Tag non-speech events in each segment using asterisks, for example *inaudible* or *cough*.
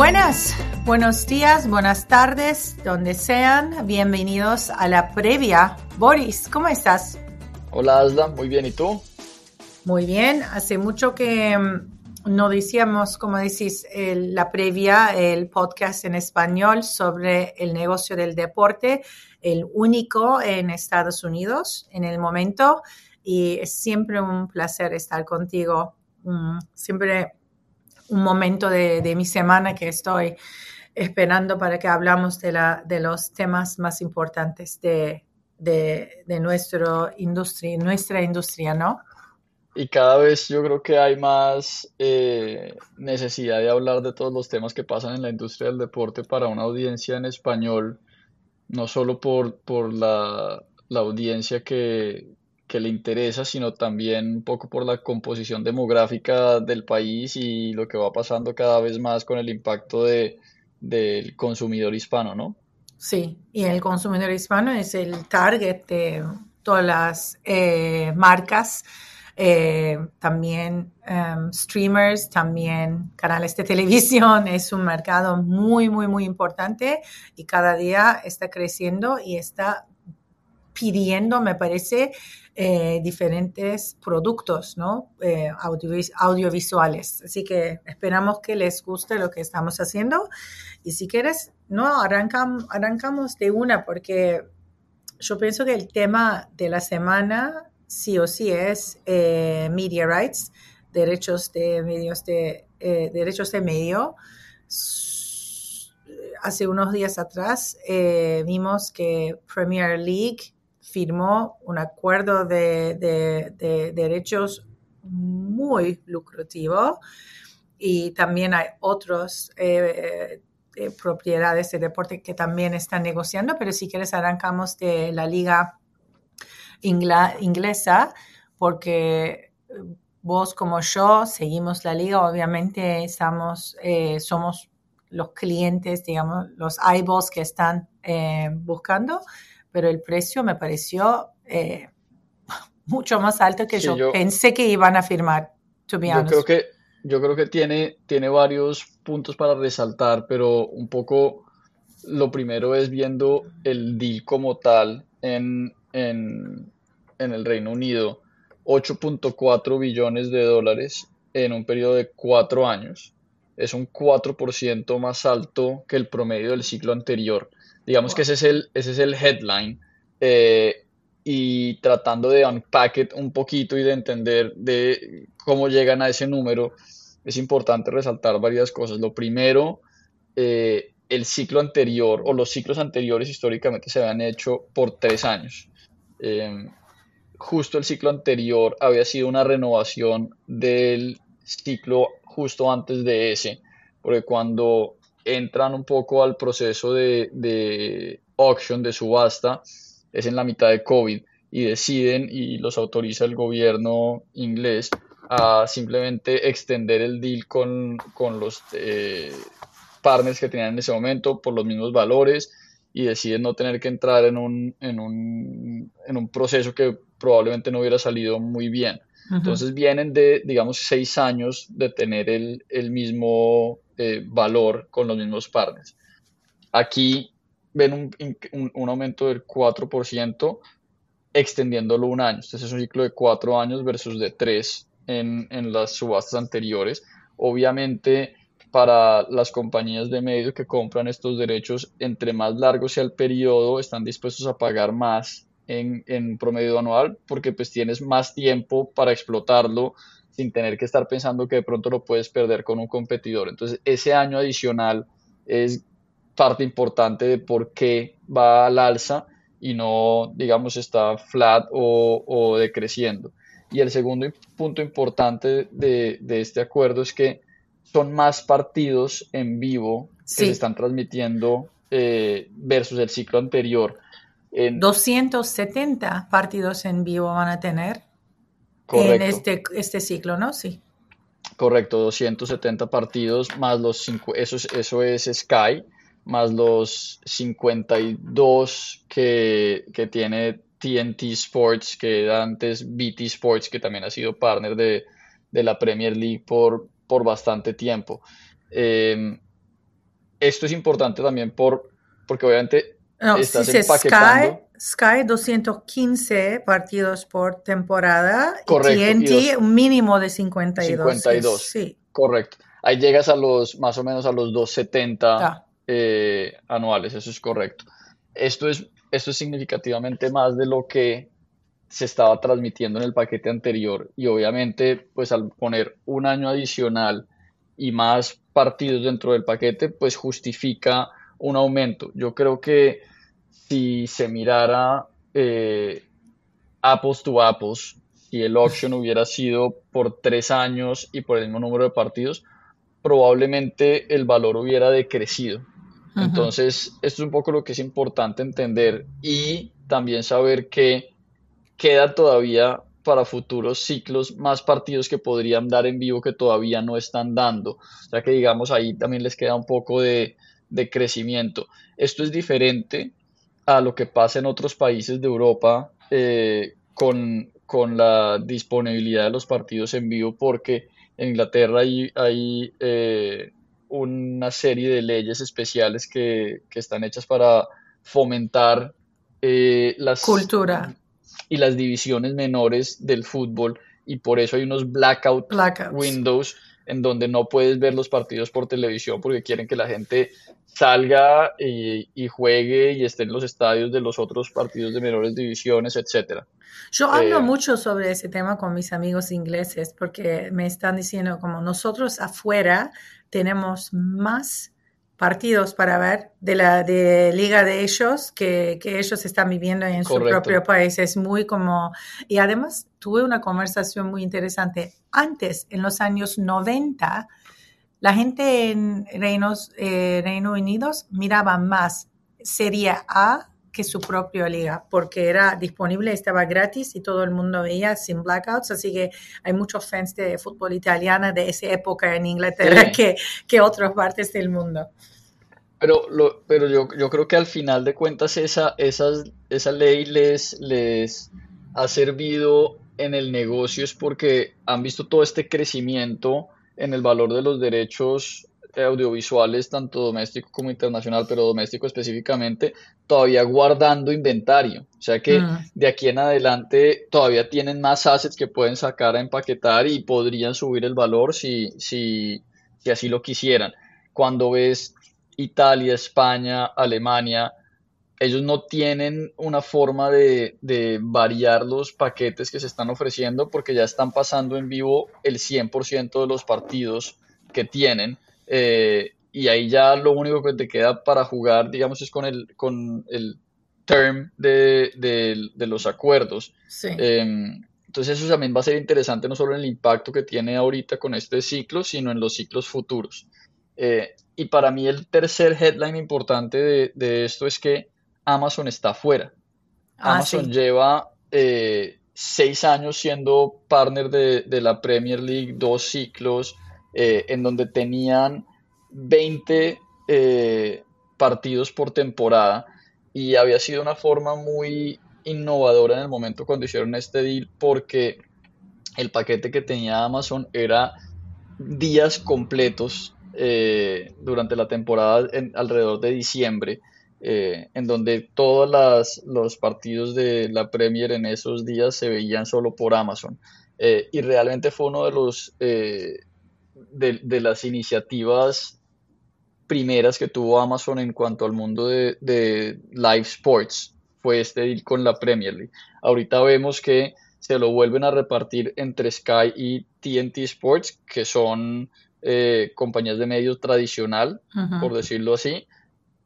Buenas, buenos días, buenas tardes, donde sean. Bienvenidos a la previa. Boris, ¿cómo estás? Hola Asla, muy bien, ¿y tú? Muy bien, hace mucho que mm, no decíamos, como decís, el- la previa, el podcast en español sobre el negocio del deporte, el único en Estados Unidos en el momento. Y es siempre un placer estar contigo. Mm, Siempre un momento de, de mi semana que estoy esperando para que hablamos de, la, de los temas más importantes de, de, de nuestro industria, nuestra industria, ¿no? Y cada vez yo creo que hay más eh, necesidad de hablar de todos los temas que pasan en la industria del deporte para una audiencia en español, no solo por, por la, la audiencia que, que le interesa, sino también un poco por la composición demográfica del país y lo que va pasando cada vez más con el impacto de, del consumidor hispano, ¿no? Sí, y el consumidor hispano es el target de todas las eh, marcas, eh, también em, streamers, también canales de *laughs* televisión. Es un mercado muy, muy, muy importante y cada día está creciendo y está pidiendo, me parece, eh, diferentes productos, ¿no? Eh, audiovis- audiovisuales. Así que esperamos que les guste lo que estamos haciendo. Y si quieres, no, arrancam- arrancamos de una porque yo pienso que el tema de la semana sí o sí es eh, media rights, derechos de medios de eh, derechos de medio. Hace unos días atrás eh, vimos que Premier League firmó un acuerdo de, de- de derechos muy lucrativo y también hay otros eh, eh, propiedades de deporte que también están negociando, pero si quieres arrancamos de la liga ingla- inglesa, porque eh, vos como yo seguimos la liga, obviamente estamos, eh, somos los clientes, digamos, los eyeballs que están eh, buscando, pero el precio me pareció eh, *laughs* mucho más alto que Sí, yo, yo- pensé que iban a firmar, to be Yo honest. creo que, yo creo que tiene, tiene varios puntos para resaltar, pero un poco lo primero es viendo el deal como tal en, en, en el Reino Unido. 8.4 billones de dólares en un periodo de cuatro años. Es un 4% más alto que el promedio del ciclo anterior. Digamos que ese es el, ese es el headline. Eh, y tratando de unpack it un poquito y de entender de cómo llegan a ese número, es importante resaltar varias cosas. Lo primero, eh, el ciclo anterior o los ciclos anteriores históricamente se habían hecho por tres años. Eh, justo el ciclo anterior había sido una renovación del ciclo justo antes de ese, porque cuando entran un poco al proceso de, de auction, de subasta, es en la mitad de COVID y deciden y los autoriza el gobierno inglés a simplemente extender el deal con, con los eh, partners que tenían en ese momento por los mismos valores y deciden no tener que entrar en un, en un, en un proceso que probablemente no hubiera salido muy bien. Entonces vienen de, digamos, seis años de tener el, el mismo eh, valor con los mismos partners. Aquí ven un, un- aumento del 4%, extendiéndolo un año. Este es un ciclo de cuatro años versus de tres en, en las subastas anteriores. Obviamente, para las compañías de medios que compran estos derechos, entre más largo sea el periodo, están dispuestos a pagar más en, en promedio anual porque pues tienes más tiempo para explotarlo sin tener que estar pensando que de pronto lo puedes perder con un competidor. Entonces, ese año adicional es parte importante de por qué va al alza y no, digamos, está flat o, decreciendo. Y el segundo punto importante de, este acuerdo es que son más partidos en vivo que se están transmitiendo eh, versus el ciclo anterior. 270 partidos en vivo van a tener en este, este ciclo, ¿no? Sí. Correcto, 270 partidos más los cinco, eso, eso es Sky, más los 52 que, que tiene TNT Sports, que era antes BT Sports, que también ha sido partner de, la Premier League por, por bastante tiempo. Em, esto es importante también por, porque obviamente estás empaquetando. Sky, 215 partidos por temporada Correcto, y TNT un mínimo de 52. 52, sí. Correcto. Ahí llegas a los, más o menos a los 270 eh, anuales, eso es correcto. Esto es, esto es significativamente más de lo que se estaba transmitiendo en el paquete anterior y obviamente pues al poner un año adicional y más partidos dentro del paquete pues justifica un aumento. Yo creo que si se mirara eh, apples to apples, si el auction hubiera sido por tres años y por el mismo número de partidos, probablemente el valor hubiera decrecido. Entonces, esto es un poco lo que es importante entender y también saber que queda todavía para futuros ciclos más partidos que podrían dar en vivo que todavía no están dando. O sea que digamos ahí también les queda un poco de, crecimiento. Esto es diferente a lo que pasa en otros países de Europa eh, con, la disponibilidad de los partidos en vivo porque en Inglaterra hay, hay eh, una serie de leyes especiales que, están hechas para fomentar eh, las cultura. y las divisiones menores del fútbol y por eso hay unos blackout windows en donde no puedes ver los partidos por televisión porque quieren que la gente salga y, juegue y esté en los estadios de los otros partidos de menores divisiones, etcétera. Yo hablo eh, mucho sobre ese tema con mis amigos ingleses porque me están diciendo como nosotros afuera tenemos más partidos para ver de la de liga de ellos que, ellos están viviendo en su propio país. Es muy como... Y además tuve una conversación muy interesante. Antes, en los años 90, la gente en Reinos, eh, Reino Unido miraba más Serie A que su propia liga, porque era disponible, estaba gratis y todo el mundo veía sin blackouts, así que hay muchos fans de fútbol italiana de esa época en Inglaterra que, que otras partes del mundo. Pero, lo, pero yo, yo creo que al final de cuentas esa, esa ley les, les ha servido en el negocio es porque han visto todo este crecimiento en el valor de los derechos audiovisuales, tanto doméstico como internacional, pero doméstico específicamente, todavía guardando inventario. O sea que mm. de aquí en adelante todavía tienen más assets que pueden sacar a empaquetar y podrían subir el valor si, si, si así lo quisieran. Cuando ves Italia, España, Alemania, ellos no tienen una forma de, de, variar los paquetes que se están ofreciendo porque ya están pasando en vivo el 100% de los partidos que tienen. Eh, y ahí ya lo único que te queda para jugar, digamos, es con el, con el term de, los acuerdos. Em, entonces eso también va a ser interesante no solo en el impacto que tiene ahorita con este ciclo, sino en los ciclos futuros. Eh, y para mí el tercer headline importante de, esto es que Amazon está fuera. Ah, Amazon lleva eh, seis años siendo partner de, de, la Premier League, dos ciclos, eh, en donde tenían 20 eh, partidos por temporada y había sido una forma muy innovadora en el momento cuando hicieron este deal porque el paquete que tenía Amazon era días completos eh, durante la temporada en, alrededor de diciembre, en donde todos los partidos de la Premier en esos días se veían solo por Amazon. y realmente fue uno de los de, las iniciativas primeras que tuvo Amazon en cuanto al mundo de, live sports fue este deal con la Premier League. Ahorita vemos que se lo vuelven a repartir entre Sky y TNT Sports, que son eh, compañías de medios tradicional, por decirlo así,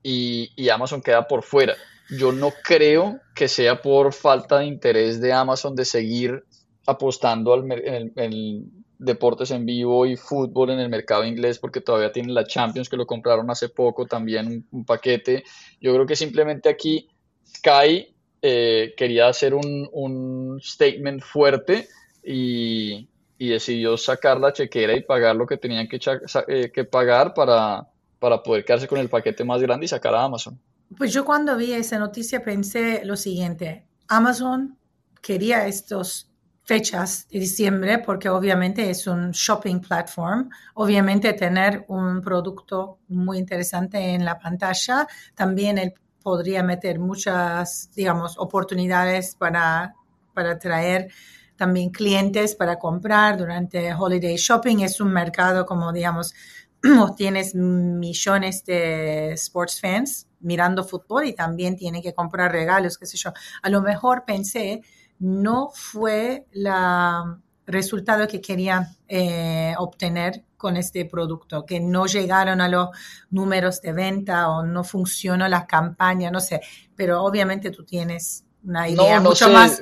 y, Amazon queda por fuera. yo no creo que sea por falta de interés de Amazon de seguir apostando al en el, deportes en vivo y fútbol en el mercado inglés porque todavía tienen la Champions que lo compraron hace poco, también un, paquete. Yo creo que simplemente aquí Sky eh, quería hacer un, un statement fuerte y, y, decidió sacar la chequera y pagar lo que tenían que, eh, que pagar para, para poder quedarse con el paquete más grande y sacar a Amazon. Pues yo cuando vi esa noticia pensé lo siguiente, Amazon quería estos fechas de diciembre porque obviamente es un shopping platform, obviamente tener un producto muy interesante en la pantalla, también él podría meter muchas, digamos, oportunidades para, para traer también clientes para comprar durante holiday shopping. Es un mercado como, digamos, *clears throat* tienes millones de sports fans mirando fútbol y también tiene que comprar regalos, qué sé yo. A lo mejor pensé no fue el resultado que querían eh, obtener con este producto, que no llegaron a los números de venta o no funcionó la campaña, no sé, pero obviamente tú tienes una idea mucho más.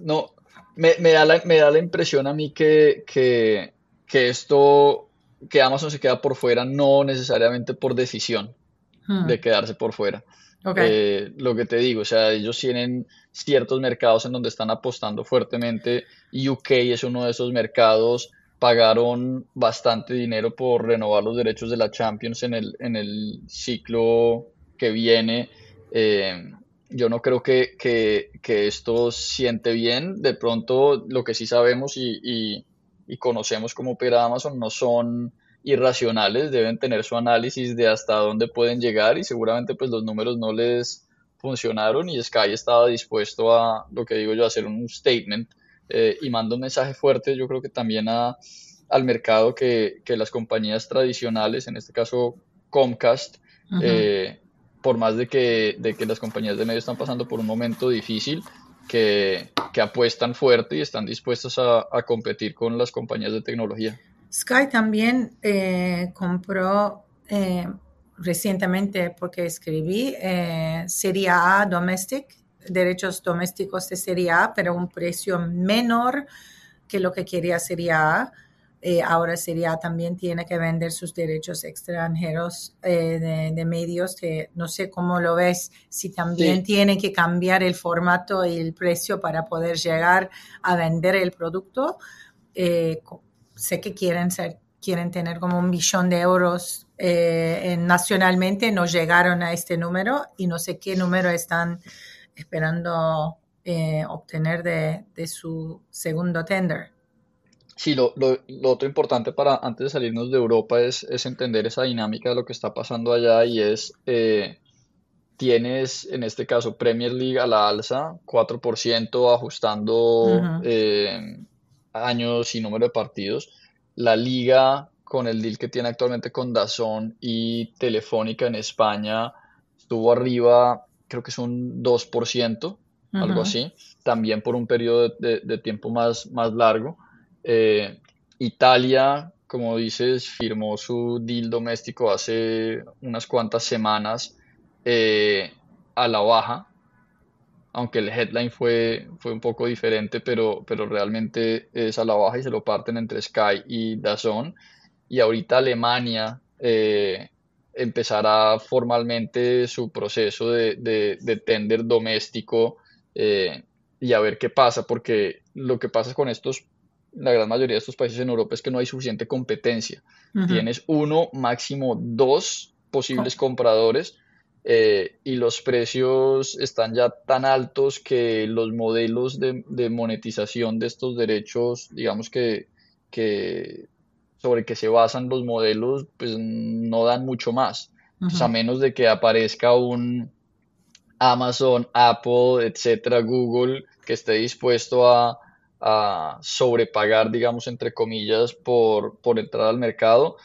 No, me, da la, me, da la, impresión a mí que, que, que, esto, que Amazon se queda por fuera, no necesariamente por decisión hmm. de quedarse por fuera. Eh, lo que te digo, o sea, ellos tienen ciertos mercados en donde están apostando fuertemente. UK es uno de esos mercados. Pagaron bastante dinero por renovar los derechos de la Champions en el, en el ciclo que viene. Eh, yo no creo que, esto siente bien. De pronto, lo que sí sabemos y, y, y conocemos como opera Amazon no son irracionales, deben tener su análisis de hasta dónde pueden llegar y seguramente pues los números no les funcionaron y Sky estaba dispuesto a, lo que digo yo, a hacer un statement eh, y manda un mensaje fuerte, yo creo que también a, al mercado que, las compañías tradicionales, en este caso Comcast, eh, por más de que, de que las compañías de medios están pasando por un momento difícil, que, apuestan fuerte y están dispuestos a competir con las compañías de tecnología. Sky también eh, compró eh, recientemente, porque escribí, eh, Serie A Domestic, derechos domésticos de Serie A, pero un precio menor que lo que quería Serie A. ahora Serie A también tiene que vender sus derechos extranjeros de, medios, que no sé cómo lo ves, si también tiene que cambiar el formato y el precio para poder llegar a vender el producto sé que quieren ser, quieren tener como un billón de euros eh, nacionalmente, no llegaron a este número y no sé qué número están esperando eh, obtener de, su segundo tender. Sí, lo, otro importante para antes de salirnos de Europa es, entender esa dinámica de lo que está pasando allá y es, eh, tienes en este caso Premier League a la alza, 4% ajustando años y número de partidos. La liga con el deal que tiene actualmente con Dazón y Telefónica en España estuvo arriba, creo que es un 2%, algo así, también por un periodo de, tiempo más, más largo. Eh, Italia, como dices, firmó su deal doméstico hace unas cuantas semanas eh, a la baja, aunque el headline fue, fue un poco diferente, pero, pero realmente es a la baja y se lo parten entre Sky y Dazón. Y ahorita Alemania eh, empezará formalmente su proceso de, de, tender doméstico eh, y a ver qué pasa, porque lo que pasa con estos, la gran mayoría de estos países en Europa es que no hay suficiente competencia. Tienes uno, máximo dos posibles compradores eh, y los precios están ya tan altos que los modelos de, monetización de estos derechos, digamos que, que, sobre que se basan los modelos, pues no dan mucho más. a menos de que aparezca un Amazon, Apple, etcétera, Google, que esté dispuesto a, a sobrepagar, digamos, entre comillas, por, por entrar al mercado,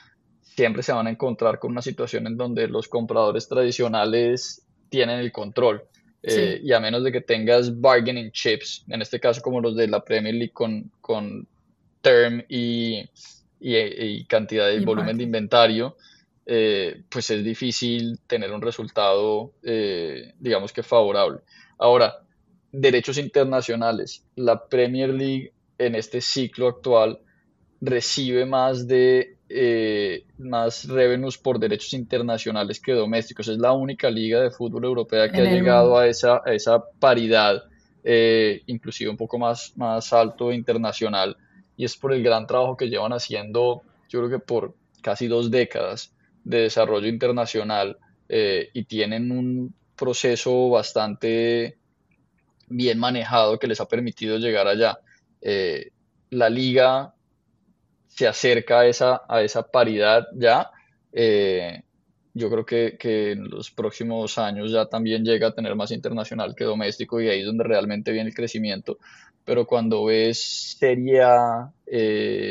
siempre se van a encontrar con una situación en donde los compradores tradicionales tienen el control. Eh, y a menos de que tengas bargaining chips, en este caso como los de la Premier League con, con term y, y, cantidad de volumen de inventario, eh, pues es difícil tener un resultado, eh, digamos que favorable. Ahora, derechos internacionales. La Premier League en este ciclo actual recibe más de eh, más revenues por derechos internacionales que domésticos. Es la única liga de fútbol europea que ha llegado a esa, a esa paridad, inclusive un poco más, más alto internacional, y es por el gran trabajo que llevan haciendo, yo creo que por casi dos décadas de desarrollo internacional eh, y tienen un proceso bastante bien manejado que les ha permitido llegar allá. Eh, la liga se acerca a esa, a esa paridad ya. Eh, yo creo que, que, en los próximos años ya también llega a tener más internacional que doméstico y ahí es donde realmente viene el crecimiento. Pero cuando ves Serie A,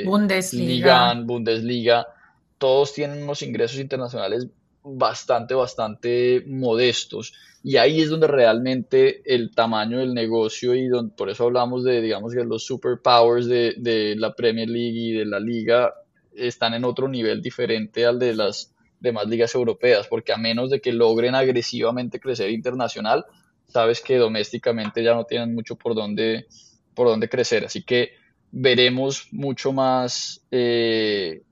Bundesliga. Bundesliga, todos tienen unos ingresos internacionales bastante, bastante modestos. Y ahí es donde realmente el tamaño del negocio y donde, por eso hablamos de, digamos que los superpowers de, de la Premier League y de la liga están en otro nivel diferente al de las demás ligas europeas, porque a menos de que logren agresivamente crecer internacional, sabes que domésticamente ya no tienen mucho por dónde, por dónde crecer. Así que veremos mucho más eh,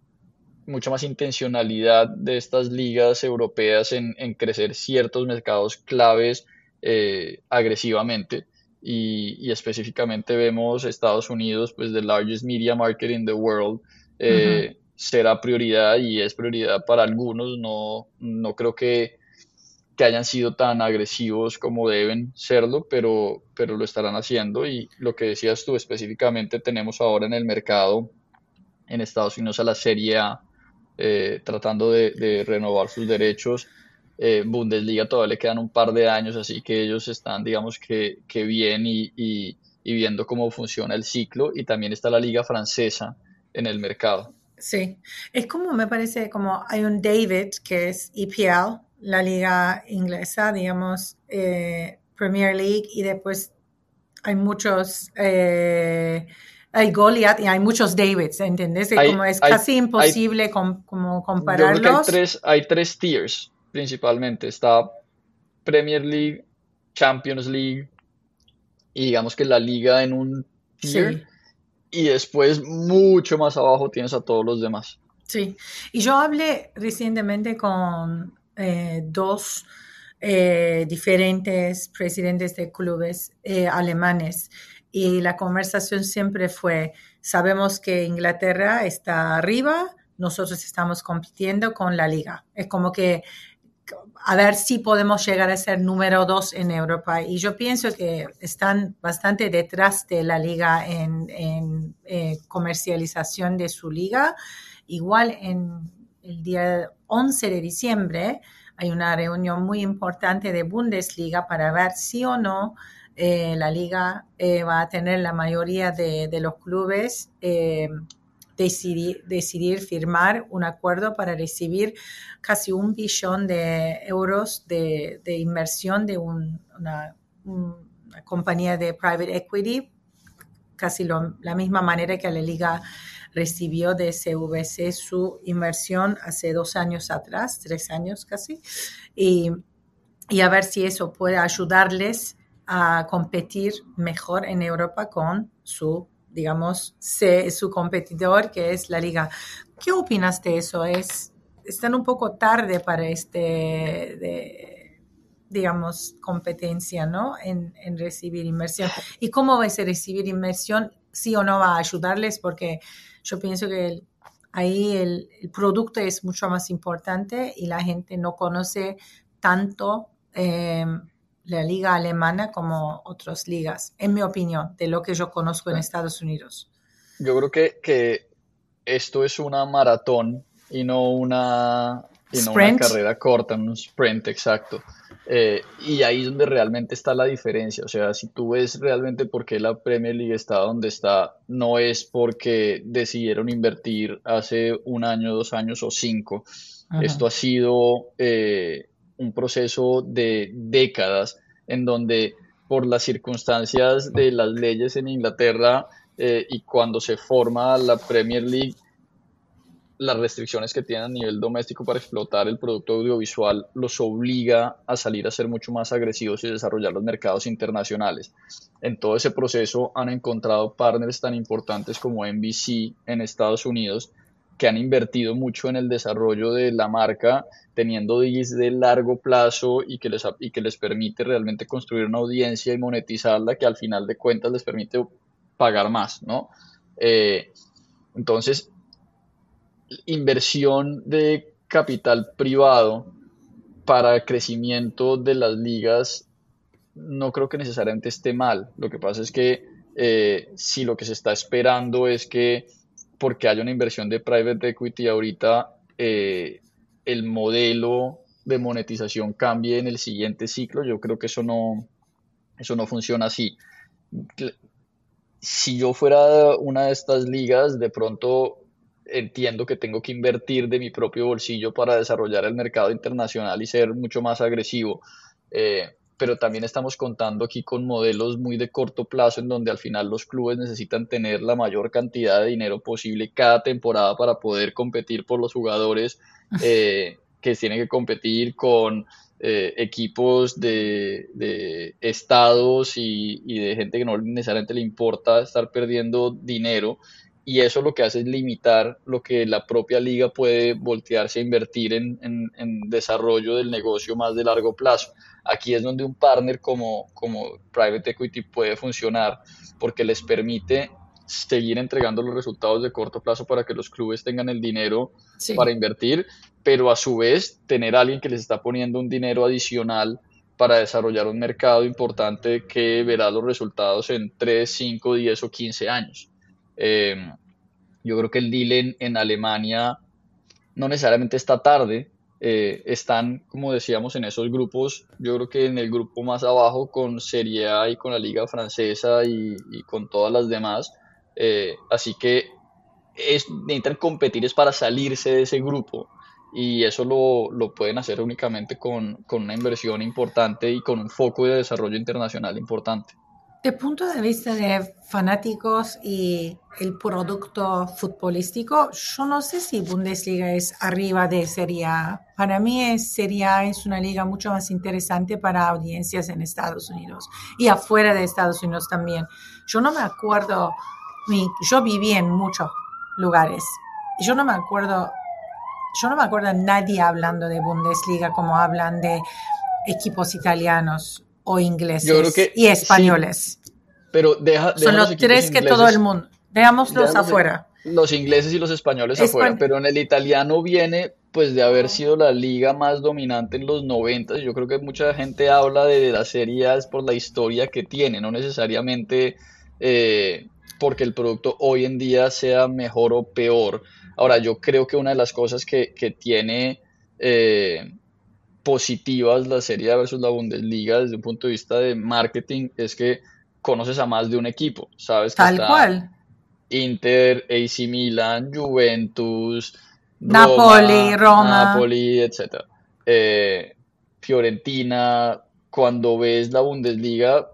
mucha más intencionalidad de estas ligas europeas en, crecer ciertos mercados claves eh, agresivamente. Y, específicamente vemos Estados Unidos, pues the largest media market in the world, eh, será prioridad y es prioridad para algunos. No, no creo que, que hayan sido tan agresivos como deben serlo, pero, pero lo estarán haciendo. Y lo que decías tú específicamente, tenemos ahora en el mercado en Estados Unidos a la Serie A, eh, tratando de, renovar sus derechos. Eh, Bundesliga todavía le quedan un par de años, así que ellos están, digamos que, que bien y, viendo cómo funciona el ciclo. Y también está la liga francesa en el mercado. Sí, es como me parece como hay un David que es EPL, la liga inglesa, digamos, eh, Premier League, y después hay muchos hay Goliath y hay muchos Davids, ¿entendés? como es casi imposible como compararlos. Yo creo que hay tres, hay tres tiers principalmente. Está Premier League, Champions League y digamos que la liga en un tier. Y después mucho más abajo tienes a todos los demás. Sí, y yo hablé recientemente con eh, dos eh, diferentes presidentes de clubes eh, alemanes y la conversación siempre fue, sabemos que Inglaterra está arriba, nosotros estamos compitiendo con la liga. Es como que a ver si podemos llegar a ser número dos en Europa. Y yo pienso que están bastante detrás de la liga en, eh, comercialización de su liga. Igual en el día 11 de diciembre hay una reunión muy importante de Bundesliga para ver si o no eh, la liga eh, va a tener la mayoría de, los clubes eh, decidir, decidir, firmar un acuerdo para recibir casi un billón de euros de, inversión de una, compañía de private equity, casi la misma manera que la liga recibió de CVC su inversión hace dos años atrás, tres años casi, y a ver si eso puede ayudarles a competir mejor en Europa con su, digamos, su competidor que es la liga. ¿Qué opinas de eso? Es, están un poco tarde para este, digamos, competencia, ¿no? En, recibir inversión. ¿Y cómo va a ser recibir inversión? Sí o no va a ayudarles porque yo pienso que ahí el, producto es mucho más importante y la gente no conoce tanto eh, la liga alemana como otras ligas, en mi opinión, de lo que yo conozco en Estados Unidos. Yo creo que, que esto es una maratón y no una, una carrera corta, un sprint exacto. Eh, y ahí es donde realmente está la diferencia. O sea, si tú ves realmente por qué la Premier League está donde está, no es porque decidieron invertir hace un año, dos años o cinco. Esto ha sido eh, un proceso de décadas en donde por las circunstancias de las leyes en Inglaterra eh, y cuando se forma la Premier League, las restricciones que tienen a nivel doméstico para explotar el producto audiovisual los obliga a salir a ser mucho más agresivos y desarrollar los mercados internacionales. En todo ese proceso han encontrado partners tan importantes como NBC en Estados Unidos que han invertido mucho en el desarrollo de la marca, teniendo deals de largo plazo y que, les, y que les permite realmente construir una audiencia y monetizarla que al final de cuentas les permite pagar más, ¿no? Eh, entonces, inversión de capital privado para crecimiento de las ligas no creo que necesariamente esté mal. Lo que pasa es que eh, si lo que se está esperando es que porque haya una inversión de private equity ahorita, eh, el modelo de monetización cambie en el siguiente ciclo, yo creo que eso no, eso no funciona así. Si yo fuera una de estas ligas, de pronto entiendo que tengo que invertir de mi propio bolsillo para desarrollar el mercado internacional y ser mucho más agresivo. Eh, pero también estamos contando aquí con modelos muy de corto plazo en donde al final los clubes necesitan tener la mayor cantidad de dinero posible cada temporada para poder competir por los jugadores *laughs* eh, que tienen que competir con eh, equipos de, estados y, y, de gente que no necesariamente le importa estar perdiendo dinero y eso lo que hace es limitar lo que la propia liga puede voltearse a invertir en, desarrollo del negocio más de largo plazo. Aquí es donde un partner como, como Private Equity puede funcionar porque les permite seguir entregando los resultados de corto plazo para que los clubes tengan el dinero para invertir, pero a su vez tener a alguien que les está poniendo un dinero adicional para desarrollar un mercado importante que verá los resultados en 3, 5, 10 o 15 años. Eh, yo creo que el deal en, Alemania no necesariamente está tarde, eh, están, como decíamos, en esos grupos, yo creo que en el grupo más abajo con Serie A y con la Liga Francesa y, con todas las demás, eh, así que es, necesitan competir es para salirse de ese grupo. Y eso lo, lo pueden hacer únicamente con, con, una inversión importante y con un foco de desarrollo internacional importante. De punto de vista de fanáticos y el producto futbolístico, yo no sé si Bundesliga es arriba de Serie A. Para mí Serie A es una liga mucho más interesante para audiencias en Estados Unidos y afuera de Estados Unidos también. Yo no me acuerdo, yo viví en muchos lugares yo no me acuerdo, yo no me acuerdo nadie hablando de Bundesliga como hablan de equipos italianos o ingleses y españoles. pero deja, Son los tres que todo el mundo. Veámoslos afuera. Los ingleses y los españoles afuera, pero en el italiano viene pues de haber sido la liga más dominante en los 90. Yo creo que mucha gente habla de las series por la historia que tiene, no necesariamente eh, porque el producto hoy en día sea mejor o peor. Ahora, yo creo que una de las cosas que, que tiene eh, positivas la Serie versus la Bundesliga desde un punto de vista de marketing es que conoces a más de un equipo, ¿sabes? Tal cual. Inter, AC Milan, Juventus, Napoli, Roma, Napoli, etc. Eh, Fiorentina, cuando ves la Bundesliga,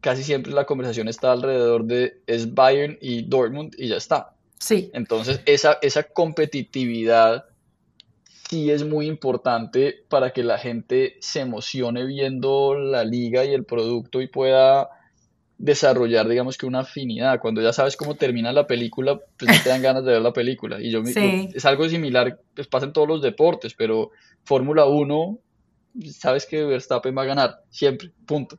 casi siempre la conversación está alrededor de es Bayern y Dortmund y ya está. Sí. Entonces, esa, esa competitividad sí es muy importante para que la gente se emocione viendo la liga y el producto y pueda desarrollar, digamos que una afinidad. Cuando ya sabes cómo termina la película, pues no te dan ganas de ver la película. Y yo, es algo similar, pues pasa en todos los deportes, pero Fórmula 1, sabes que Verstappen va a ganar, siempre, punto.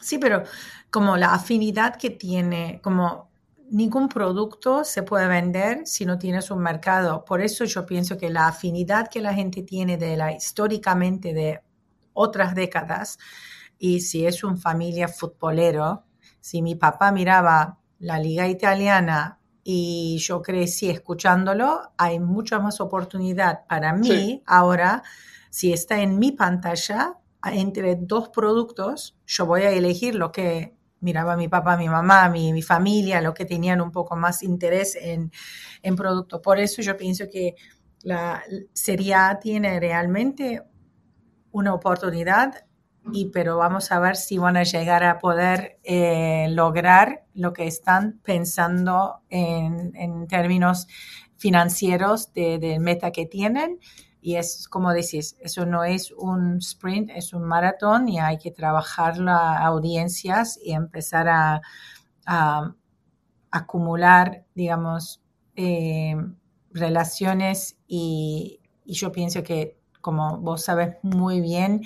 Sí, pero como la afinidad que tiene, como ningún producto se puede vender si no tienes un mercado. Por eso yo pienso que la afinidad que la gente tiene de la históricamente de otras décadas y si es un familia futbolero, si mi papá miraba la liga italiana y yo crecí escuchándolo, hay mucha más oportunidad para mí ahora, si está en mi pantalla, entre dos productos, yo voy a elegir lo que miraba a mi papá, mi mamá, mi, mi familia, lo que tenían un poco más interés en, en producto. Por eso yo pienso que la Serie A tiene realmente una oportunidad y pero vamos a ver si van a llegar a poder eh, lograr lo que están pensando en, en, términos financieros de, meta que tienen. Y es como decís, eso no es un sprint, es un maratón y hay que trabajar las audiencias y empezar a, acumular, digamos, eh, relaciones y, y yo pienso que, como vos sabes muy bien,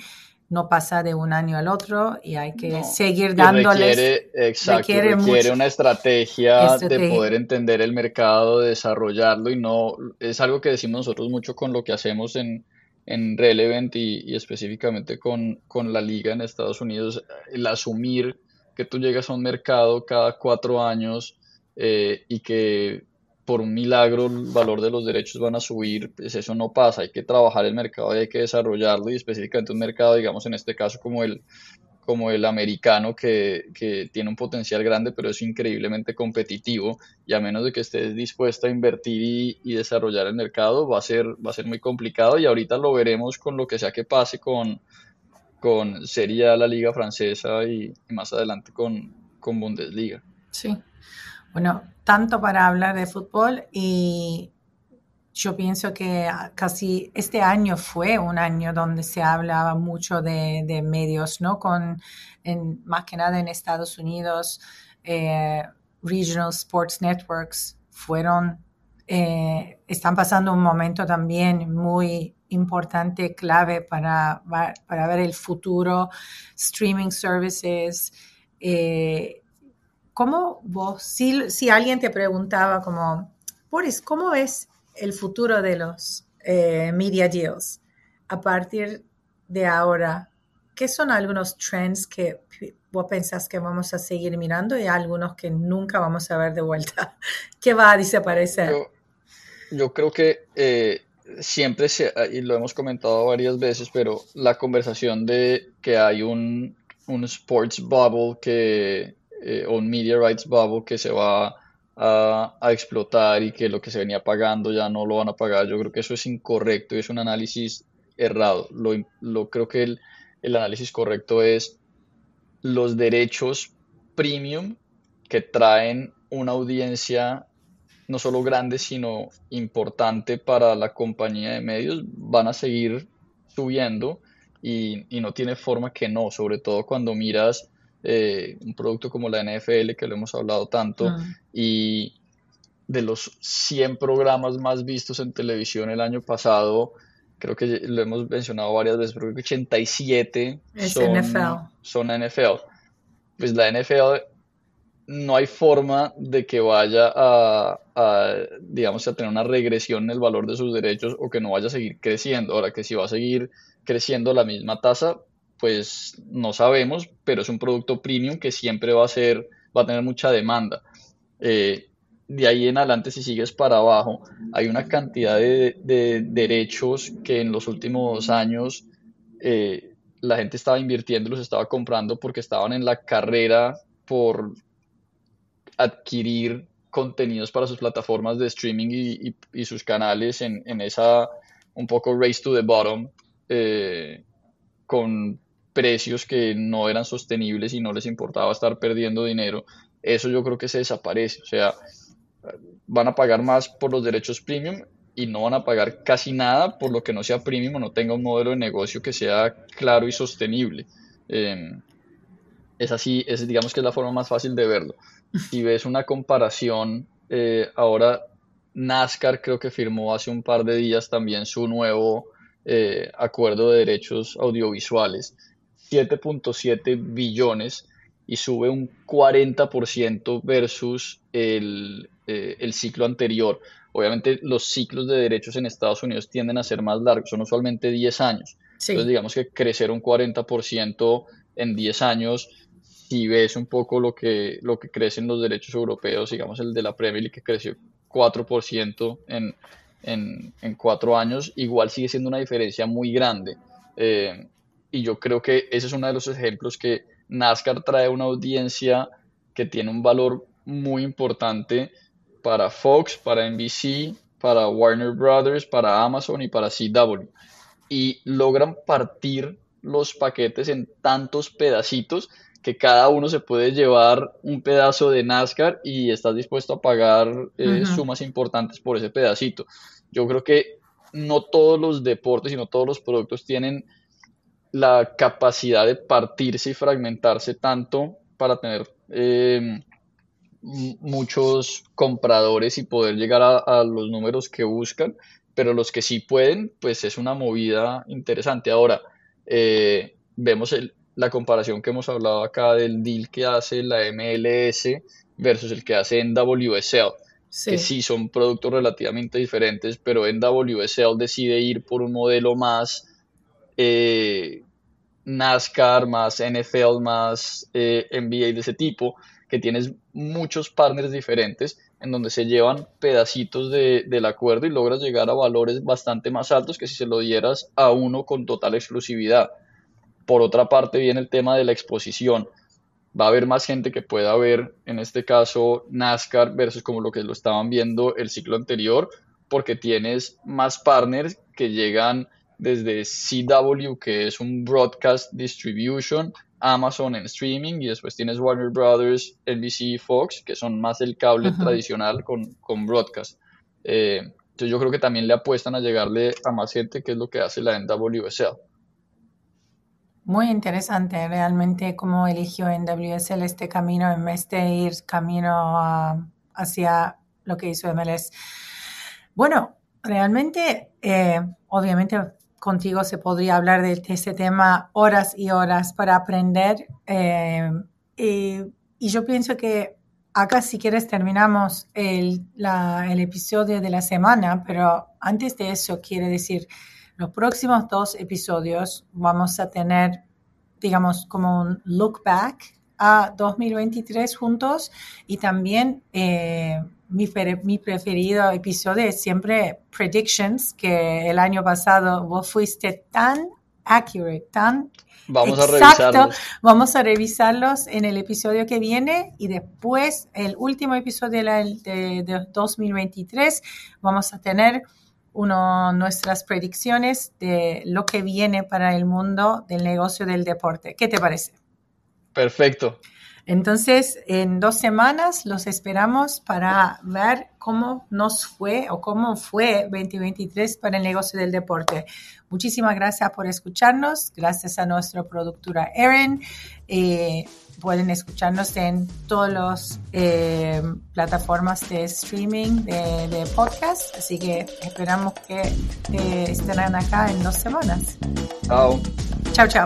no pasa de un año al otro y hay que seguir dándoles. Requiere, exacto, requiere, una estrategia, de poder entender el mercado, desarrollarlo y no es algo que decimos nosotros mucho con lo que hacemos en, en Relevant y, específicamente con, con, la liga en Estados Unidos, el asumir que tú llegas a un mercado cada cuatro años eh, y que por un milagro el valor de los derechos van a subir, pues eso no pasa, hay que trabajar el mercado y hay que desarrollarlo y específicamente un mercado, digamos en este caso como el, como el americano que, que, tiene un potencial grande pero es increíblemente competitivo y a menos de que estés dispuesta a invertir y, desarrollar el mercado va a, ser, va a ser muy complicado y ahorita lo veremos con lo que sea que pase con, con Serie la liga francesa y, y más adelante con, con Bundesliga. Sí, bueno, tanto para hablar de fútbol y yo pienso que casi este año fue un año donde se hablaba mucho de, medios, ¿no? Con, en, más que nada en Estados Unidos, eh, Regional Sports Networks fueron, eh, están pasando un momento también muy importante, clave para, para ver el futuro, streaming services. Eh, ¿cómo vos, si, si, alguien te preguntaba como, Boris, ¿cómo es el futuro de los eh, media deals a partir de ahora? ¿Qué son algunos trends que vos pensás que vamos a seguir mirando y algunos que nunca vamos a ver de vuelta? *laughs* ¿Qué va a desaparecer? Yo, creo que eh, siempre, se, y lo hemos comentado varias veces, pero la conversación de que hay un, un sports bubble que eh, un media rights bubble que se va a, explotar y que lo que se venía pagando ya no lo van a pagar. Yo creo que eso es incorrecto y es un análisis errado. Lo, creo que el, el análisis correcto es los derechos premium que traen una audiencia no solo grande, sino importante para la compañía de medios, van a seguir subiendo y, y, no tiene forma que no, sobre todo cuando miras eh, un producto como la NFL, que lo hemos hablado tanto, ah. y de los 100 programas más vistos en televisión el año pasado, creo que lo hemos mencionado varias veces, pero creo que 87 son, NFL. son NFL. Pues la NFL no hay forma de que vaya a, a, digamos, a tener una regresión en el valor de sus derechos o que no vaya a seguir creciendo. Ahora que si va a seguir creciendo la misma tasa, pues no sabemos, pero es un producto premium que siempre va a ser, va a tener mucha demanda. Eh, de ahí en adelante, si sigues para abajo, hay una cantidad de, derechos que en los últimos años eh, la gente estaba invirtiendo, los estaba comprando porque estaban en la carrera por adquirir contenidos para sus plataformas de streaming y, sus canales en, esa un poco race to the bottom eh, con precios que no eran sostenibles y no les importaba estar perdiendo dinero, eso yo creo que se desaparece. O sea, van a pagar más por los derechos premium y no van a pagar casi nada por lo que no sea premium o no tenga un modelo de negocio que sea claro y sostenible. Em, es así, es, digamos que es la forma más fácil de verlo. Si ves una comparación, eh, ahora NASCAR creo que firmó hace un par de días también su nuevo eh, acuerdo de derechos audiovisuales 7.7 billones y sube un 40% versus el, eh, el, ciclo anterior. Obviamente los ciclos de derechos en Estados Unidos tienden a ser más largos, son usualmente 10 años. Entonces digamos que crecer un 40% en 10 años, si ves un poco lo que, lo que crecen los derechos europeos, digamos el de la Premier League que creció 4% en, en, en 4 años, igual sigue siendo una diferencia muy grande. Eh, y yo creo que ese es uno de los ejemplos que NASCAR trae una audiencia que tiene un valor muy importante para Fox, para NBC, para Warner Brothers, para Amazon y para CW. Y logran partir los paquetes en tantos pedacitos que cada uno se puede llevar un pedazo de NASCAR y estás dispuesto a pagar eh, sumas importantes por ese pedacito. Yo creo que no todos los deportes y no todos los productos tienen la capacidad de partirse y fragmentarse tanto para tener eh, muchos compradores y poder llegar a, los números que buscan, pero los que sí pueden, pues es una movida interesante. Ahora, eh, vemos la comparación que hemos hablado acá del deal que hace la MLS versus el que hace NWSL, que sí son productos relativamente diferentes, pero NWSL decide ir por un modelo más eh, NASCAR, más NFL, más eh, NBA de ese tipo, que tienes muchos partners diferentes en donde se llevan pedacitos de, del acuerdo y logras llegar a valores bastante más altos que si se lo dieras a uno con total exclusividad. Por otra parte viene el tema de la exposición. Va a haber más gente que pueda ver, en este caso, NASCAR versus como lo que lo estaban viendo el ciclo anterior, porque tienes más partners que llegan desde CW, que es un broadcast distribution, Amazon en streaming y después tienes Warner Brothers, NBC y Fox, que son más el cable tradicional con, con broadcast. Eh, entonces yo creo que también le apuestan a llegarle a más gente, que es lo que hace la NWSL. Muy interesante, realmente cómo eligió NWSL este camino en vez de ir camino hacia lo que hizo MLS. Bueno, realmente, eh, obviamente contigo se podría hablar de, este tema horas y horas para aprender. Eh, y, yo pienso que acá si quieres terminamos el, el episodio de la semana, pero antes de eso quiere decir, los próximos dos episodios vamos a tener, digamos, como un look back a 2023 juntos y también eh, mi, mi, preferido episodio es siempre Predictions, que el año pasado vos fuiste tan accurate, tan Vamos exacto. A Vamos a revisarlos en el episodio que viene y después, el último episodio de, de 2023, vamos a tener uno, nuestras predicciones de lo que viene para el mundo del negocio del deporte. ¿Qué te parece? Perfecto. Entonces, en dos semanas los esperamos para ver cómo nos fue o cómo fue 2023 para el negocio del deporte. Muchísimas gracias por escucharnos. Gracias a nuestra productora Erin. Eh, pueden escucharnos en todas las eh, plataformas de streaming de, podcast. Así que esperamos que eh, estarán acá en dos semanas. Chao. Chao, chao.